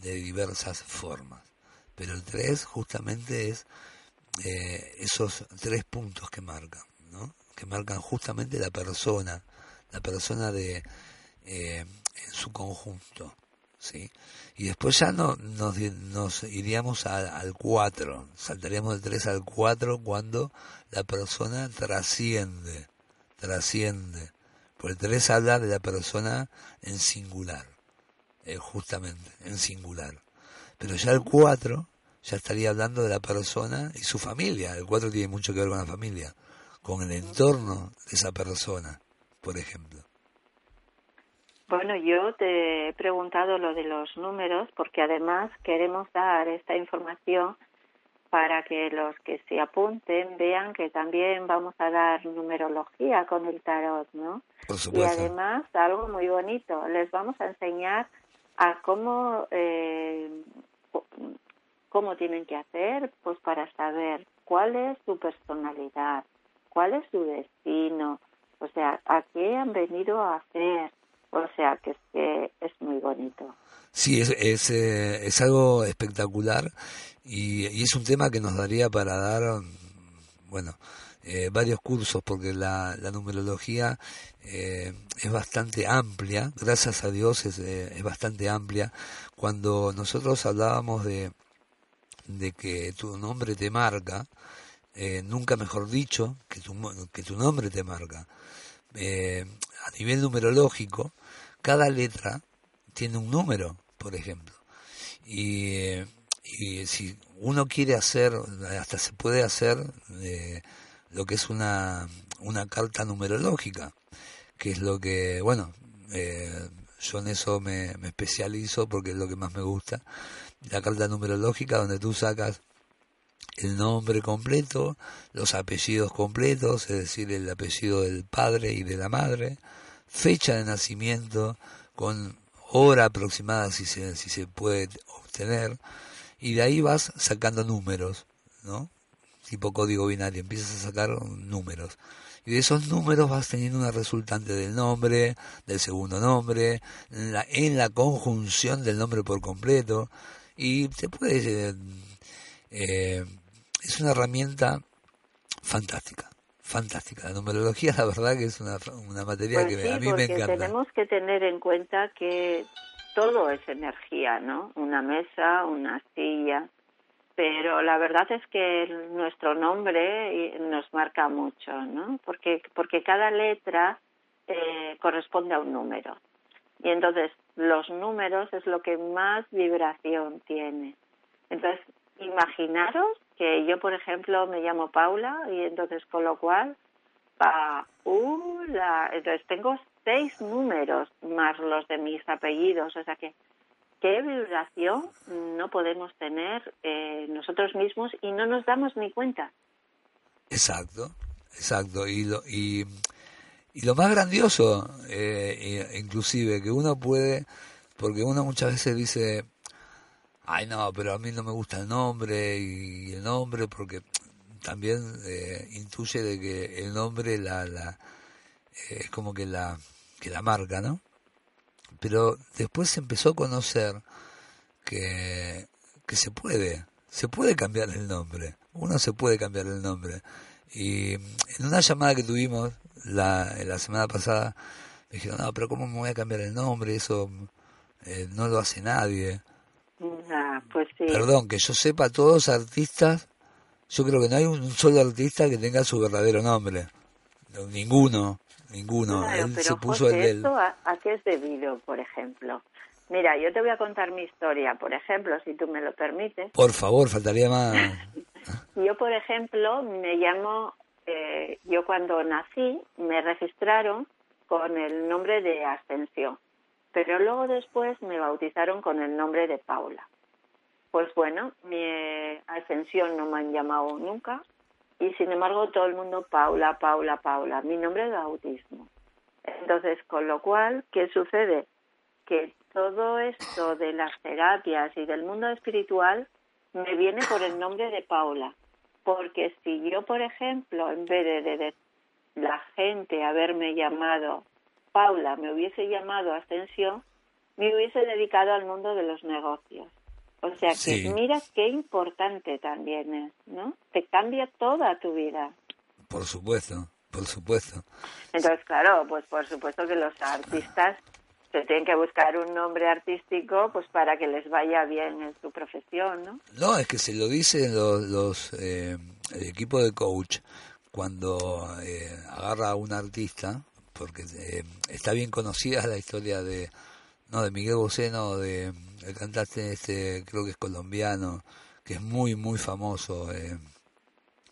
de diversas formas. Pero el tres justamente es eh, esos tres puntos que marcan, ¿no? Que marcan justamente la persona, la persona de eh, en su conjunto, ¿sí? Y después ya no, nos, nos iríamos al 4, saltaríamos del 3 al 4 cuando la persona trasciende, trasciende. Por el 3 habla de la persona en singular, eh, justamente, en singular. Pero ya el 4 ya estaría hablando de la persona y su familia. El 4 tiene mucho que ver con la familia, con el entorno de esa persona, por ejemplo. Bueno, yo te he preguntado lo de los números porque además queremos dar esta información para que los que se apunten vean que también vamos a dar numerología con el tarot, ¿no? Por Y supuesto. además algo muy bonito, les vamos a enseñar a cómo eh, cómo tienen que hacer, pues para saber cuál es su personalidad, cuál es su destino, o sea, a qué han venido a hacer, O sea que es que es muy bonito. Sí, es, es, eh, es algo espectacular y, y es un tema que nos daría para dar, bueno, eh, varios cursos porque la, la numerología eh, es bastante amplia, gracias a Dios es, eh, es bastante amplia. Cuando nosotros hablábamos de, de que tu nombre te marca, eh, nunca mejor dicho, que tu, que tu nombre te marca. Eh, a nivel numerológico, cada letra tiene un número, por ejemplo. Y, si uno quiere hacer, hasta se puede hacer eh, lo que es una, una carta numerológica, que es lo que, bueno, eh, yo en eso me, me especializo porque es lo que más me gusta. La carta numerológica donde tú sacas el nombre completo, los apellidos completos, es decir, el apellido del padre y de la madre, fecha de nacimiento con hora aproximada si se, si se puede obtener, y de ahí vas sacando números, ¿no? Tipo código binario, empiezas a sacar números. Y de esos números vas teniendo una resultante del nombre, del segundo nombre, en la, conjunción del nombre por completo, y te puedes... eh, eh, es una herramienta fantástica, fantástica. La numerología, la verdad que es una, una materia Pues que sí, a mí me encanta. tenemos que tener en cuenta que todo es energía, ¿no? Una mesa, una silla, pero la verdad es que nuestro nombre eh, nos marca mucho, ¿no? Porque porque cada letra eh, corresponde a un número y entonces los números es lo que más vibración tiene. Entonces imaginaros que yo, por ejemplo, me llamo Paula y entonces con lo cual Paula, entonces tengo seis números más los de mis apellidos, o sea que qué vibración no podemos tener eh, nosotros mismos y no nos damos ni cuenta. Exacto, exacto. Y lo, y, y lo más grandioso, eh, e- inclusive, que uno puede, porque uno muchas veces dice, ay no, pero a mí no me gusta el nombre y el nombre porque también eh, intuye de que el nombre la, la es como que la que la marca, ¿no? Pero después se empezó a conocer que, que se puede, se puede cambiar el nombre, uno se puede cambiar el nombre. Y en una llamada que tuvimos la, la semana pasada, me dijeron, no, pero ¿cómo me voy a cambiar el nombre? Eso eh, no lo hace nadie. Ah, pues sí. Perdón, que yo sepa, todos artistas, yo creo que no hay un solo artista que tenga su verdadero nombre. No, Ninguno, ninguno. Claro, Él pero se puso José, el del... ¿esto a, a qué es debido, por ejemplo? Mira, yo te voy a contar mi historia, por ejemplo, si tú me lo permites. Por favor, faltaría más. [LAUGHS] Yo, por ejemplo, me llamo, eh, yo cuando nací me registraron con el nombre de Ascensión, pero luego después me bautizaron con el nombre de Paula. Pues bueno, mi Ascensión no me han llamado nunca y sin embargo todo el mundo Paula, Paula, Paula, mi nombre de bautismo. Entonces, con lo cual, ¿qué sucede? Que todo esto de las terapias y del mundo espiritual me viene por el nombre de Paula. Porque si yo, por ejemplo, en vez de la gente haberme llamado Paula, me hubiese llamado Ascensión, me hubiese dedicado al mundo de los negocios. O sea que Sí. mira qué importante también es, ¿no? Te cambia toda tu vida. Por supuesto, por supuesto. Entonces, claro, pues por supuesto que los artistas se tienen que buscar un nombre artístico pues para que les vaya bien en su profesión, ¿no? No, es que se lo dicen los, los eh, el equipo de coach cuando eh, agarra a un artista, porque eh, está bien conocida la historia de no de Miguel Bosé, no de el cantante este, creo que es colombiano, que es muy muy famoso. Eh,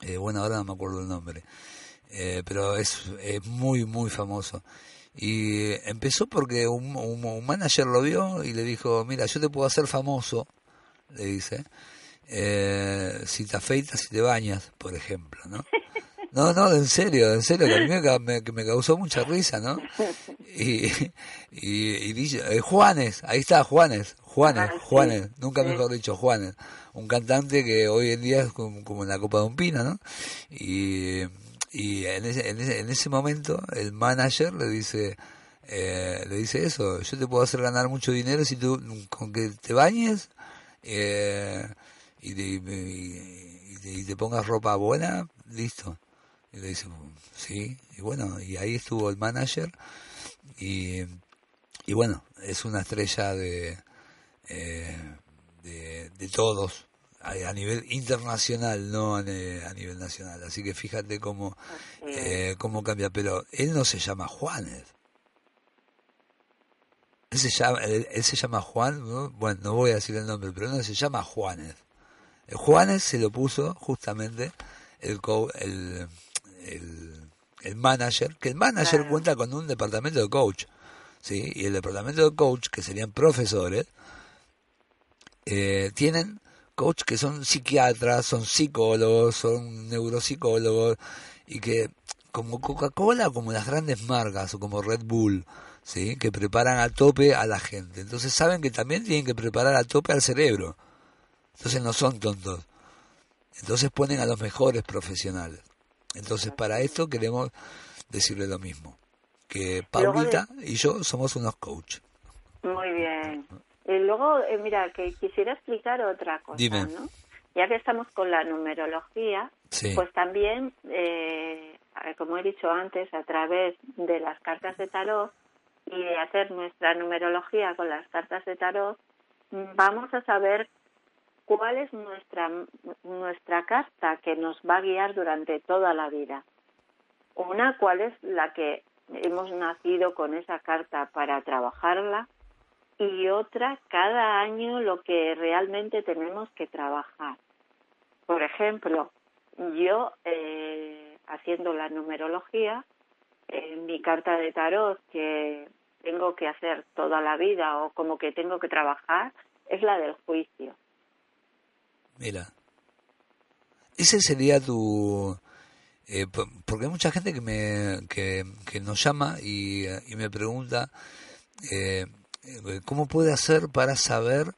eh, bueno, ahora no me acuerdo el nombre, eh, pero es, es muy muy famoso. Y empezó porque un, un, un manager lo vio y le dijo, mira, yo te puedo hacer famoso, le dice, eh, si te afeitas y te bañas, por ejemplo, ¿no? [LAUGHS] No, no, en serio, en serio, que a mí me, me- que me causó mucha risa, ¿no? [LAUGHS] Y, y, y dice, eh, Juanes, ahí está, Juanes, Juanes, Ah, sí, Juanes, nunca sí. mejor dicho, Juanes, un cantante que hoy en día es como, como en la copa de un pino, ¿no? Y, y en, ese, en, ese, en ese momento el manager le dice, eh, le dice eso, yo te puedo hacer ganar mucho dinero si tú con que te bañes eh, y, te, y, te- y te pongas ropa buena, listo. Y le dice, sí, y bueno, y ahí estuvo el manager y, y bueno, es una estrella de, eh, de, de todos a, a nivel internacional, no a, nivel nacional. Así que fíjate cómo, eh, cómo cambia. Pero él no se llama Juanes. Él se llama, él, él se llama Juan, ¿no? bueno, no voy a decir el nombre, pero no se llama Juanes. Juanes se lo puso justamente el, co- el, el, el manager, que el manager Claro. cuenta con un departamento de coach, ¿sí? Y el departamento de coach, que serían profesores, eh, tienen coach que son psiquiatras, son psicólogos, son neuropsicólogos, y que como Coca-Cola, como las grandes marcas, o como Red Bull, ¿sí? que preparan a tope a la gente. Entonces saben que también tienen que preparar a tope al cerebro. Entonces no son tontos. Entonces ponen a los mejores profesionales. Entonces para esto queremos decirle lo mismo. Que Paulita y yo somos unos coach. Muy bien. Y luego, eh, mira, que quisiera explicar otra cosa, Dime. ¿no? Ya que estamos con la numerología, Sí. pues también, eh, como he dicho antes, a través de las cartas de tarot y de hacer nuestra numerología con las cartas de tarot, vamos a saber cuál es nuestra nuestra carta que nos va a guiar durante toda la vida. Una, cuál es la que hemos nacido con esa carta para trabajarla y otra, cada año lo que realmente tenemos que trabajar. Por ejemplo, yo eh, haciendo la numerología, en mi carta de tarot que tengo que hacer toda la vida o como que tengo que trabajar es la del juicio. Mira, ese sería tu... eh, po- porque hay mucha gente que me que, que nos llama y, y me pregunta eh, eh, cómo puede hacer para saber,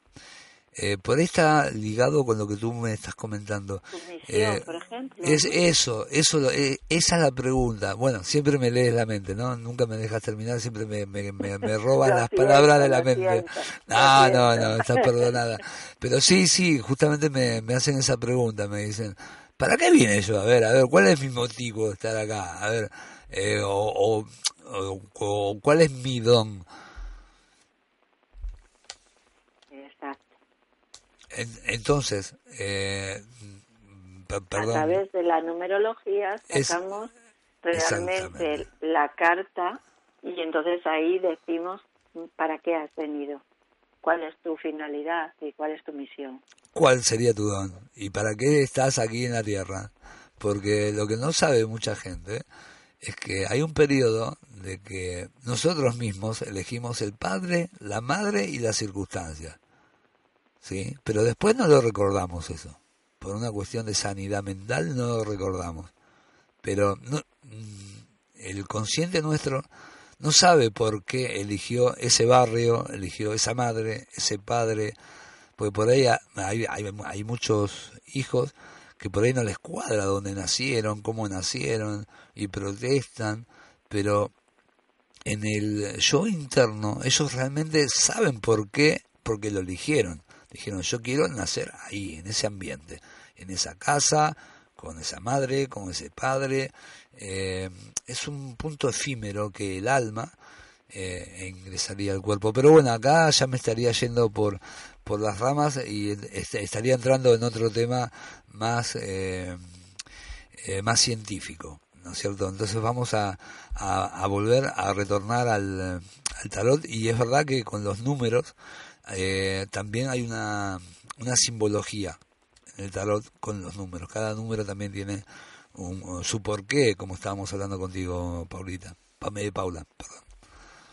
eh, por ahí está ligado con lo que tú me estás comentando. Misión, Eh, por ejemplo. Es eso, eso, eh, esa es la pregunta. Bueno, siempre me lees la mente, ¿no? Nunca me dejas terminar, siempre me, me, me, me [LAUGHS] roban las siento, palabras de la mente. siento, No, no, no, estás perdonada. Pero sí, sí, justamente me, me hacen esa pregunta, me dicen, ¿para qué vine yo? A ver, a ver, ¿cuál es mi motivo de estar acá? A ver, eh, o, o, o- o ¿cuál es mi don? Exacto. En- entonces, eh, A través de la numerología Es- sacamos realmente la carta y entonces ahí decimos para qué has venido, cuál es tu finalidad y cuál es tu misión. ¿Cuál sería tu don? ¿Y para qué estás aquí en la Tierra? Porque lo que no sabe mucha gente es que hay un periodo de que nosotros mismos elegimos el padre, la madre y las circunstancias. ¿Sí? Pero después no lo recordamos eso. Por una cuestión de sanidad mental no lo recordamos. Pero no, mm, el consciente nuestro no sabe por qué eligió ese barrio, eligió esa madre, ese padre, porque por ahí hay, hay, muchos hijos que por ahí no les cuadra dónde nacieron, cómo nacieron y protestan, pero en el yo interno ellos realmente saben por qué, porque lo eligieron. Dijeron, yo quiero nacer ahí, en ese ambiente, en esa casa, con esa madre, con ese padre. Eh, es un punto efímero que el alma eh, ingresaría al cuerpo. Pero bueno, acá ya me estaría yendo por, por las ramas y est- estaría entrando en otro tema más, eh, eh, más científico. ¿No es cierto? Entonces vamos a, a, a volver a retornar al, al tarot y es verdad que con los números eh, también hay una, una simbología en el tarot con los números. Cada número también tiene un, su porqué, como estábamos hablando contigo, Paulita. Pa- eh, Paula, perdón.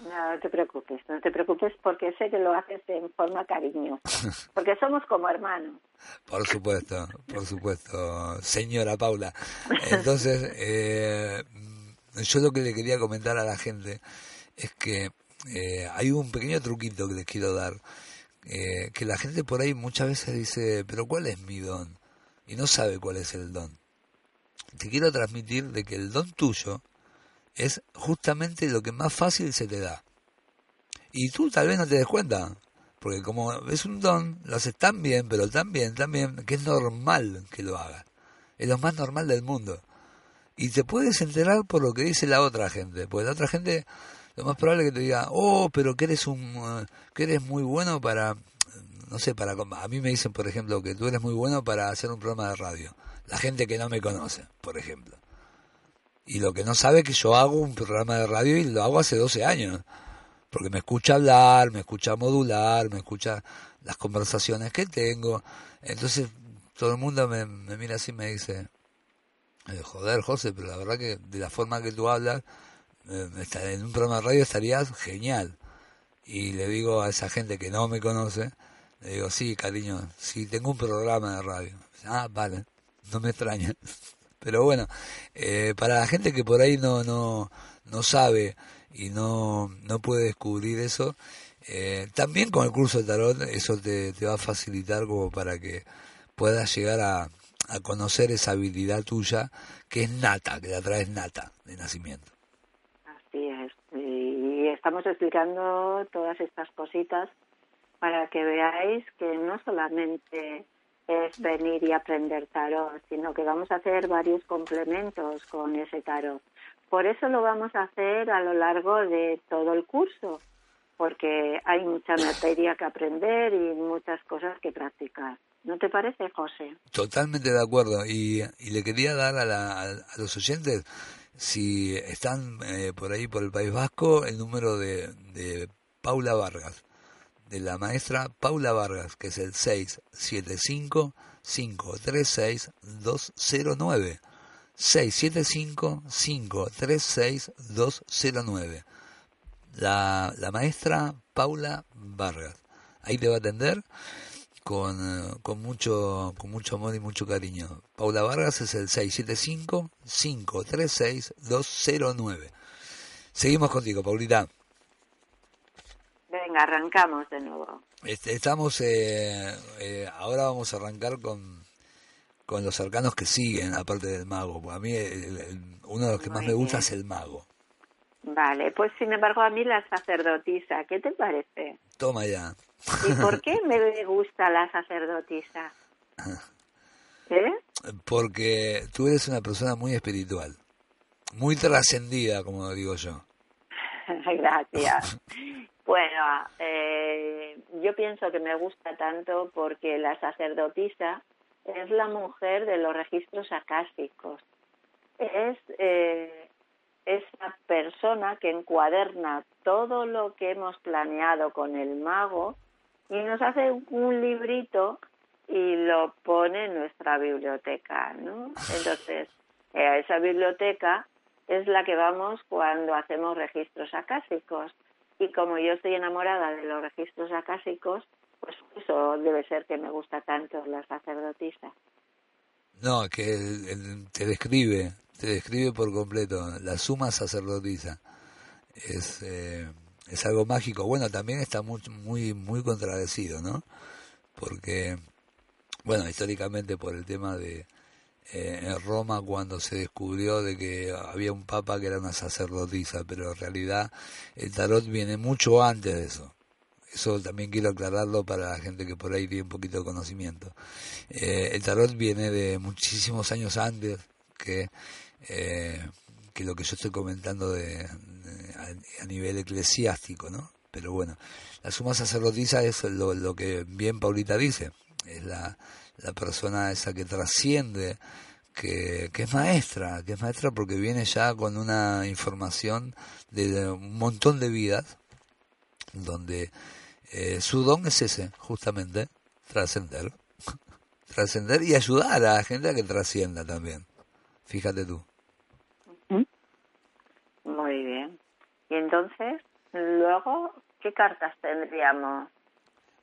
No, te preocupes, no te preocupes porque sé que lo haces en forma cariñosa, [LAUGHS] porque somos como hermanos. Por supuesto, por supuesto, señora Paula. Entonces, [LAUGHS] eh, yo lo que le quería comentar a la gente es que eh, hay un pequeño truquito que les quiero dar, eh, que la gente por ahí muchas veces dice, pero ¿cuál es mi don? Y no sabe cuál es el don. Te quiero transmitir de que el don tuyo es justamente lo que más fácil se te da. Y tú tal vez no te des cuenta, porque como es un don, lo haces tan bien, pero tan bien, tan bien, que es normal que lo hagas. Es lo más normal del mundo. Y te puedes enterar por lo que dice la otra gente, porque la otra gente lo más probable es que te diga, oh, pero que eres un, eh, que eres muy bueno para, no sé, para, a mí me dicen, por ejemplo, que tú eres muy bueno para hacer un programa de radio. La gente que no me conoce, por ejemplo. Y lo que no sabe es que yo hago un programa de radio y lo hago hace 12 años. Porque me escucha hablar, me escucha modular, me escucha las conversaciones que tengo. Entonces todo el mundo me, me mira así y me dice, eh, joder, José, pero la verdad que de la forma que tú hablas, eh, en un programa de radio estarías genial. Y le digo a esa gente que no me conoce, le digo, sí, cariño, sí, tengo un programa de radio. Ah, vale, no me extraña. [LAUGHS] Pero bueno, eh, para la gente que por ahí no, no, no sabe y no, no puede descubrir eso, eh, también con el curso de tarot eso te, te va a facilitar como para que puedas llegar a, a conocer esa habilidad tuya que es nata, que la traes nata de nacimiento. Estamos explicando todas estas cositas para que veáis que no solamente es venir y aprender tarot, sino que vamos a hacer varios complementos con ese tarot. Por eso lo vamos a hacer a lo largo de todo el curso, porque hay mucha materia que aprender y muchas cosas que practicar. ¿No te parece, José? Totalmente de acuerdo. Y, le quería dar a, la- a los oyentes, si están eh, por ahí por el País Vasco, el número de, de Paula Vargas, de la maestra Paula Vargas, que es el 675-536-209. 675-536-209. La, la maestra Paula Vargas. Ahí te va a atender con, eh, con mucho con mucho amor y mucho cariño. Paula Vargas es el 675-536-209. Seguimos contigo, Paulita. Venga, arrancamos de nuevo. Este, estamos, eh, eh, ahora vamos a arrancar con, con los arcanos que siguen, aparte del mago. A mí el- el- uno de los que más me gusta es el mago. Vale, pues sin embargo a mí la sacerdotisa, ¿qué te parece? Toma ya. ¿Y por [LAUGHS] qué me gusta la sacerdotisa? ¿Eh? Porque tú eres una persona muy espiritual, muy trascendida, como digo yo. [LAUGHS] Gracias. [LAUGHS] Bueno, eh, yo pienso que me gusta tanto porque la sacerdotisa es la mujer de los registros acásicos. Es eh, esa persona que encuaderna todo lo que hemos planeado con el mago y nos hace un librito y lo pone en nuestra biblioteca, ¿no? Entonces, eh, esa biblioteca es la que vamos cuando hacemos registros acásicos. Y como yo estoy enamorada de los registros acásicos, pues eso debe ser que me gusta tanto la sacerdotisa. No, que te describe, te describe por completo, la suma sacerdotisa. Es, eh, es algo mágico. Bueno, también está muy, muy, muy contradecido, ¿no? Porque, bueno, históricamente por el tema de eh, en Roma cuando se descubrió de que había un papa que era una sacerdotisa, pero en realidad el tarot viene mucho antes de eso. Eso también quiero aclararlo para la gente que por ahí tiene un poquito de conocimiento. Eh, el tarot viene de muchísimos años antes que, eh, que lo que yo estoy comentando de, a, nivel eclesiástico, ¿no? Pero bueno, la suma sacerdotisa es lo, lo que bien Paulita dice, es la, la persona esa que trasciende, que, que es maestra, que es maestra porque viene ya con una información de un montón de vidas, donde eh, su don es ese, justamente, trascender. [LAUGHS] trascender y ayudar a la gente a que trascienda también. Fíjate tú. Muy bien. Y entonces, luego, ¿qué cartas tendríamos?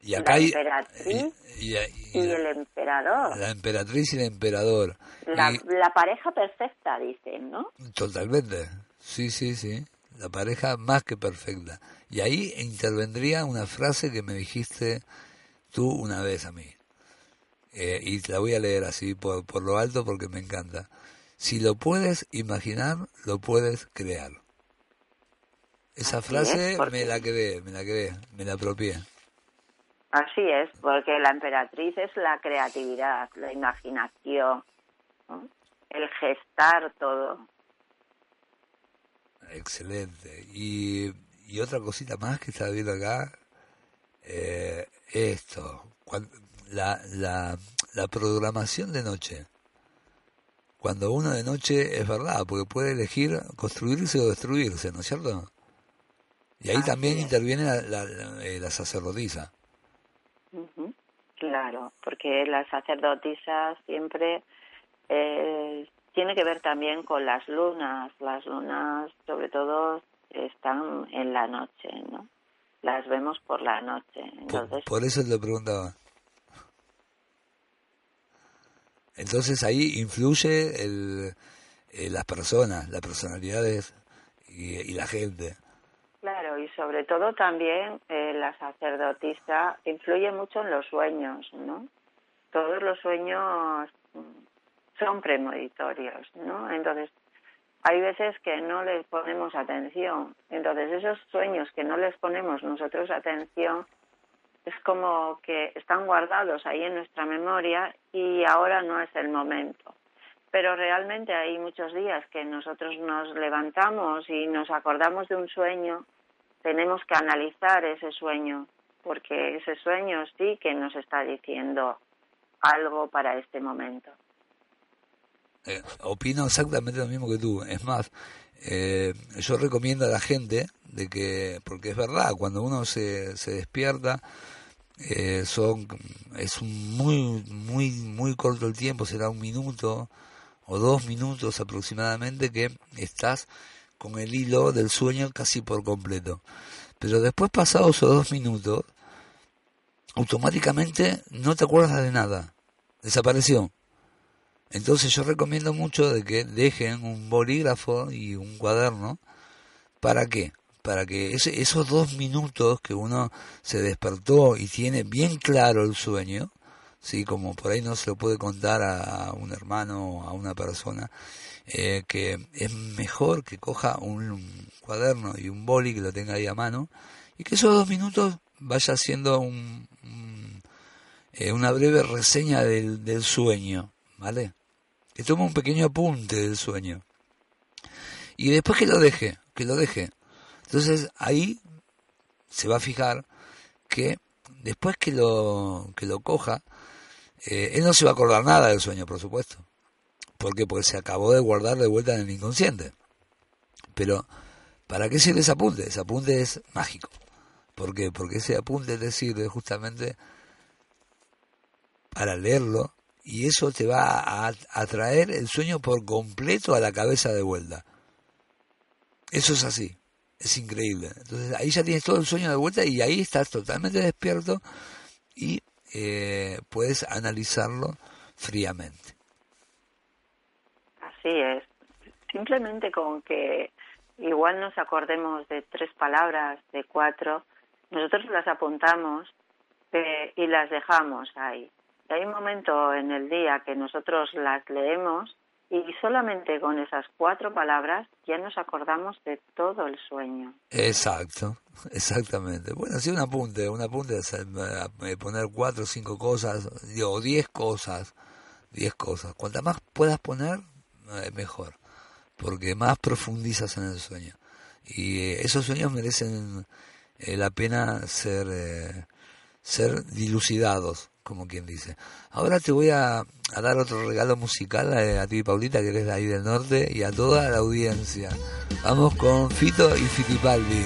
Y acá la emperatriz y, y- y- y el emperador. la emperatriz y el emperador. La, pareja perfecta, dicen, ¿no? Totalmente. Sí, sí, sí. La pareja más que perfecta. Y ahí intervendría una frase que me dijiste tú una vez a mí. Eh, y la voy a leer así por, por lo alto porque me encanta. Si lo puedes imaginar, lo puedes crear. Esa Así frase es, porque- me la quedé, me la quedé, me la apropié. Así es, porque la emperatriz es la creatividad, la imaginación, ¿no? el gestar todo. Excelente. Y, y otra cosita más que estaba viendo acá, eh, esto, la, la, la programación de noche. Cuando uno de noche es verdad, porque puede elegir construirse o destruirse, ¿no es cierto? Y ahí Así también es. interviene la, la, la- eh, la sacerdotisa. Claro, porque la sacerdotisa siempre eh, tiene que ver también con las lunas. Las lunas, sobre todo, están en la noche, ¿no? Las vemos por la noche. Por, Entonces, por eso le preguntaba. Entonces ahí influye el, eh, las personas, las personalidades y, y la gente. Claro, y sobre todo también eh, la sacerdotisa influye mucho en los sueños, ¿no? Todos los sueños mm, son premonitorios, ¿no? Entonces, hay veces que no les ponemos atención. Entonces, esos sueños que no les ponemos nosotros atención, es como que están guardados ahí en nuestra memoria y ahora no es el momento. Pero realmente hay muchos días que nosotros nos levantamos y nos acordamos de un sueño, tenemos que analizar ese sueño, porque ese sueño sí que nos está diciendo algo para este momento. Eh, opino exactamente lo mismo que tú. Es más, eh, yo recomiendo a la gente de que, porque es verdad, cuando uno se, se despierta, eh, son es muy muy muy corto el tiempo, será un minuto o dos minutos aproximadamente que estás con el hilo del sueño casi por completo. Pero después pasados esos dos minutos, automáticamente no te acuerdas de nada. Desapareció. Entonces yo recomiendo mucho de que dejen un bolígrafo y un cuaderno. ¿Para qué? Para que ese- esos dos minutos que uno se despertó y tiene bien claro el sueño, sí, como por ahí no se lo puede contar a un hermano o a una persona, eh, que es mejor que coja un cuaderno y un boli que lo tenga ahí a mano y que esos dos minutos vaya haciendo un, eh, una breve reseña del, del sueño, ¿vale? Que tome un pequeño apunte del sueño. Y después que lo deje, que lo deje. Entonces ahí se va a fijar que después que lo, que lo coja, eh, él no se va a acordar nada del sueño, por supuesto. ¿Por qué? Porque se acabó de guardar de vuelta en el inconsciente. Pero, ¿para qué sirve ese apunte? Ese apunte es mágico. ¿Por qué? Porque ese apunte te sirve justamente para leerlo y eso te va a atraer el sueño por completo a la cabeza de vuelta. Eso es así, es increíble. Entonces ahí ya tienes todo el sueño de vuelta y ahí estás totalmente despierto y eh, puedes analizarlo fríamente. Así es. Simplemente con que igual nos acordemos de tres palabras, de cuatro, nosotros las apuntamos eh, y las dejamos ahí. Y hay un momento en el día que nosotros las leemos y solamente con esas cuatro palabras ya nos acordamos de todo el sueño. Exacto, exactamente. Bueno, sí, un apunte, un apunte es eh, eh, poner cuatro o cinco cosas, digo, diez cosas, diez cosas. Cuanta más puedas poner, mejor, porque más profundizas en el sueño. Y eh, esos sueños merecen eh, la pena ser, eh, ser dilucidados, como quien dice. Ahora te voy a, a dar otro regalo musical eh, a ti, Paulita, que eres de ahí del norte, y a toda la audiencia. Vamos con Fito y Fitipaldi.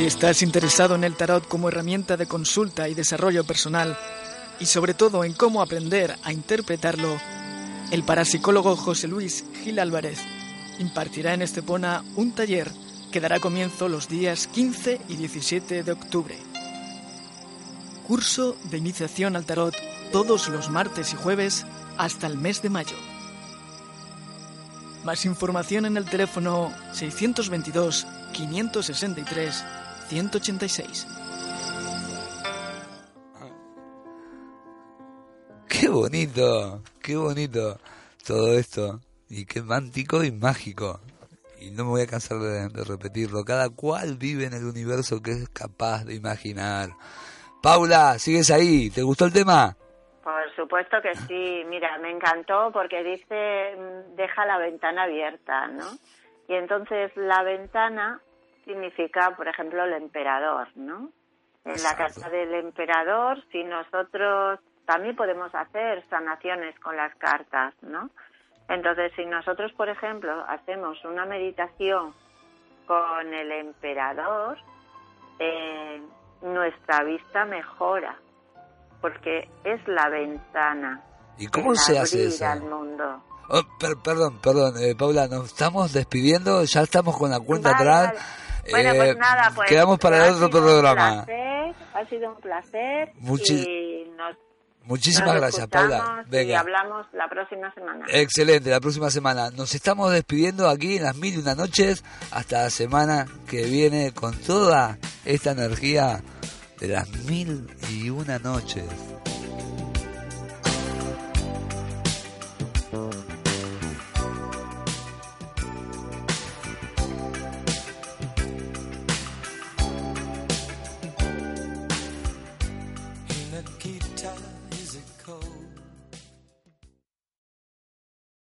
Si estás interesado en el tarot como herramienta de consulta y desarrollo personal, y sobre todo en cómo aprender a interpretarlo, el parapsicólogo José Luis Gil Álvarez impartirá en Estepona un taller que dará comienzo los días 15 y 17 de octubre. Curso de iniciación al tarot todos los martes y jueves hasta el mes de mayo. Más información en el teléfono 622 563 186. Qué bonito, qué bonito todo esto. Y qué mántico y mágico. Y no me voy a cansar de, de repetirlo. Cada cual vive en el universo que es capaz de imaginar. Paula, ¿sigues ahí? ¿Te gustó el tema? Por supuesto que sí. Mira, me encantó porque dice mm, deja la ventana abierta, ¿no? Y entonces la ventana significa, por ejemplo, el emperador, ¿no? En la casa del emperador, si nosotros también podemos hacer sanaciones con las cartas, ¿no? Entonces, si nosotros, por ejemplo, hacemos una meditación con el emperador, eh, nuestra vista mejora, porque es la ventana. ¿Y cómo se hace eso? al mundo. Oh, per- perdón, perdón, eh, Paula, nos estamos despidiendo, ya estamos con la cuenta Vale, atrás. vale. Bueno, Eh, pues nada, pues quedamos para el otro programa. placer, ha sido un placer Muchi- y nos, Muchísimas nos gracias, Paula. Y hablamos la próxima semana. Excelente, la próxima semana. Nos estamos despidiendo aquí en las mil y una noches hasta la semana que viene con toda esta energía de las mil y una noches.